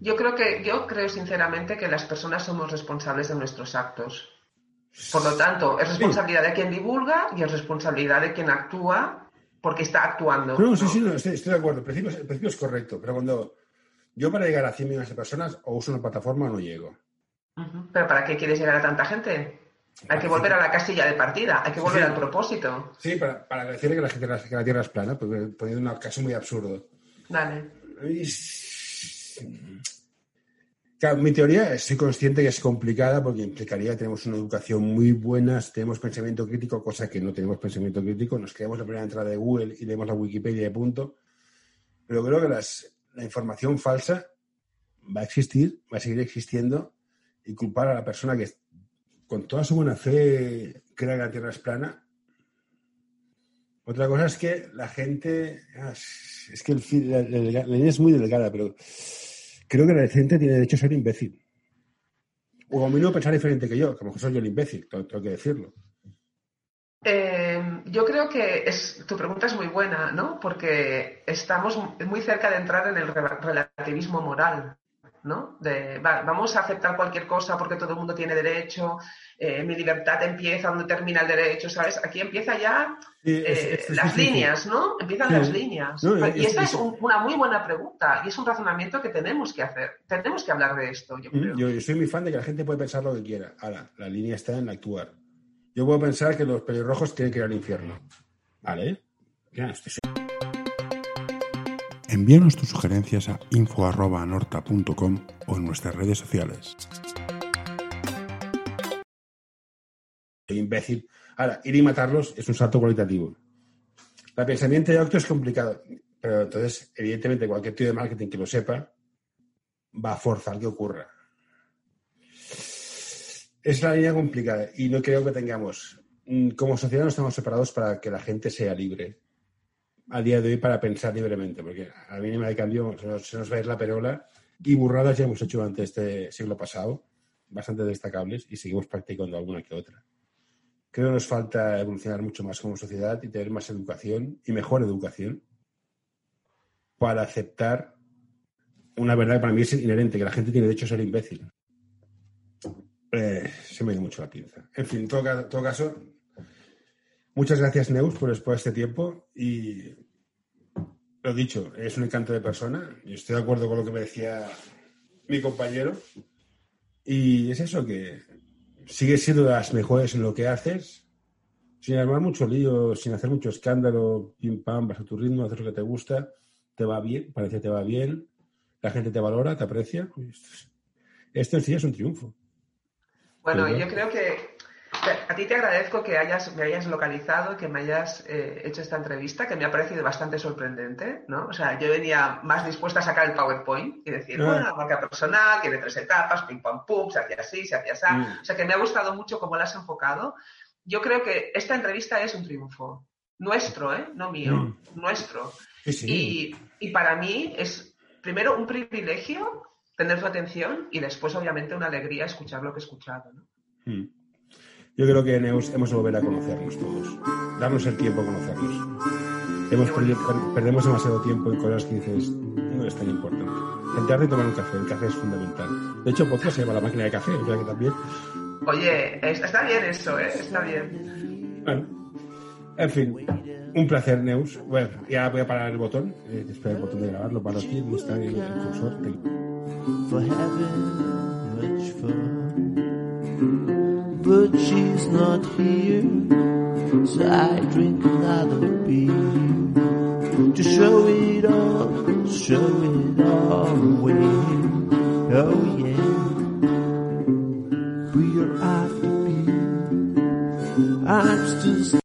Yo creo que, yo creo sinceramente que las personas somos responsables de nuestros actos. Por lo tanto, es responsabilidad de quien divulga y es responsabilidad de quien actúa porque está actuando. No, sí, ¿no? sí, no, estoy, estoy de acuerdo. El principio, el principio es correcto, pero cuando yo para llegar a 100 millones de personas o uso una plataforma o no llego. Pero ¿para qué quieres llegar a tanta gente? Hay que volver a la casilla de partida, hay que volver Sí. al propósito. Sí, para, para decirle que la, gente, que la Tierra es plana, porque poniendo un caso muy absurdo. Dale. Y- Claro, mi teoría, estoy consciente que es complicada porque implicaría que tenemos una educación muy buena, tenemos pensamiento crítico, cosa que no tenemos pensamiento crítico, nos creamos la primera entrada de Google y leemos la Wikipedia de punto. Pero creo que las- la información falsa va a existir, va a seguir existiendo y culpar a la persona que con toda su buena fe crea que la Tierra es plana. Otra cosa es que la gente, ah, es que la, la- línea es muy delgada, pero creo que la gente tiene derecho a ser imbécil. O a mí no pensar diferente que yo, que a lo mejor soy yo el imbécil, tengo que decirlo. Eh, yo creo que es, tu pregunta es muy buena, ¿no? Porque estamos muy cerca de entrar en el re- relativismo moral, ¿no? De, va- vamos a aceptar cualquier cosa porque todo el mundo tiene derecho, eh, mi libertad empieza donde termina el derecho, ¿sabes? Aquí empieza ya eh, es- es- es las líneas, ¿no? Empiezan Sí. las líneas. No, y es- esta es, es- un- una muy buena pregunta y es un razonamiento que tenemos que hacer. Tenemos que hablar de esto, yo creo. Yo, yo soy muy fan de que la gente puede pensar lo que quiera. Ahora, la línea está en actuar. Yo puedo pensar que los pelirrojos tienen que ir al infierno. ¿Vale? Ya, estoy Envíanos tus sugerencias a info.anorta.com o en nuestras redes sociales. soy imbécil. Ahora, ir y matarlos es un salto cualitativo. El pensamiento y acto es complicado, pero entonces, evidentemente, cualquier tío de marketing que lo sepa va a forzar que ocurra. Es una línea complicada y no creo que tengamos, mm, como sociedad no estamos separados para que la gente sea libre a día de hoy para pensar libremente, porque a mínima de cambio se nos, se nos va a ir la perola y burradas ya hemos hecho durante este siglo pasado, bastante destacables, y seguimos practicando alguna que otra. Creo que nos falta evolucionar mucho más como sociedad y tener más educación y mejor educación para aceptar una verdad que para mí es inherente, que la gente tiene derecho a ser imbécil. Eh, se me dio mucho la pinza. En fin, en todo, todo caso, muchas gracias, Neus, por, este tiempo y lo dicho, es un encanto de persona. Yo estoy de acuerdo con lo que me decía mi compañero. Y es eso, que sigues siendo las mejores en lo que haces, sin armar mucho lío, sin hacer mucho escándalo, pim pam, vas a tu ritmo, haces lo que te gusta, te va bien, parece que te va bien, la gente te valora, te aprecia. Esto en sí es un triunfo. Bueno, yo creo que a ti te agradezco que hayas, me hayas localizado, que me hayas eh, hecho esta entrevista, que me ha parecido bastante sorprendente, ¿no? O sea, yo venía más dispuesta a sacar el PowerPoint y decir, Ah. bueno, marca personal, tiene tres etapas, pim pam pum, se hacía así, se hacía así. Mm. O sea, que me ha gustado mucho cómo la has enfocado. Yo creo que esta entrevista es un triunfo. Nuestro, ¿eh? No mío, nuestro. Sí, sí. Y, y para mí es, primero, un privilegio tener tu atención y después, obviamente, una alegría escuchar lo que he escuchado, ¿no? Mm. Yo creo que Neus hemos de volver a conocernos todos, darnos el tiempo a conocernos. Hemos perdido- perdemos demasiado tiempo en cosas que dices, no es tan importante. Sentarte y tomar un café, el café es fundamental. De hecho, podcast se llama la máquina de café, o sea que también. Oye, es- está bien eso, ¿eh? Está bien. Bueno, en fin, un placer, Neus. Bueno, ya voy a parar el botón, eh, espera el botón de grabar, lo paro aquí, donde está el, el cursor. For having much fun. But she's not here, so I drink another beer to show it all, show it all away. Oh yeah, we are after beer. I'm still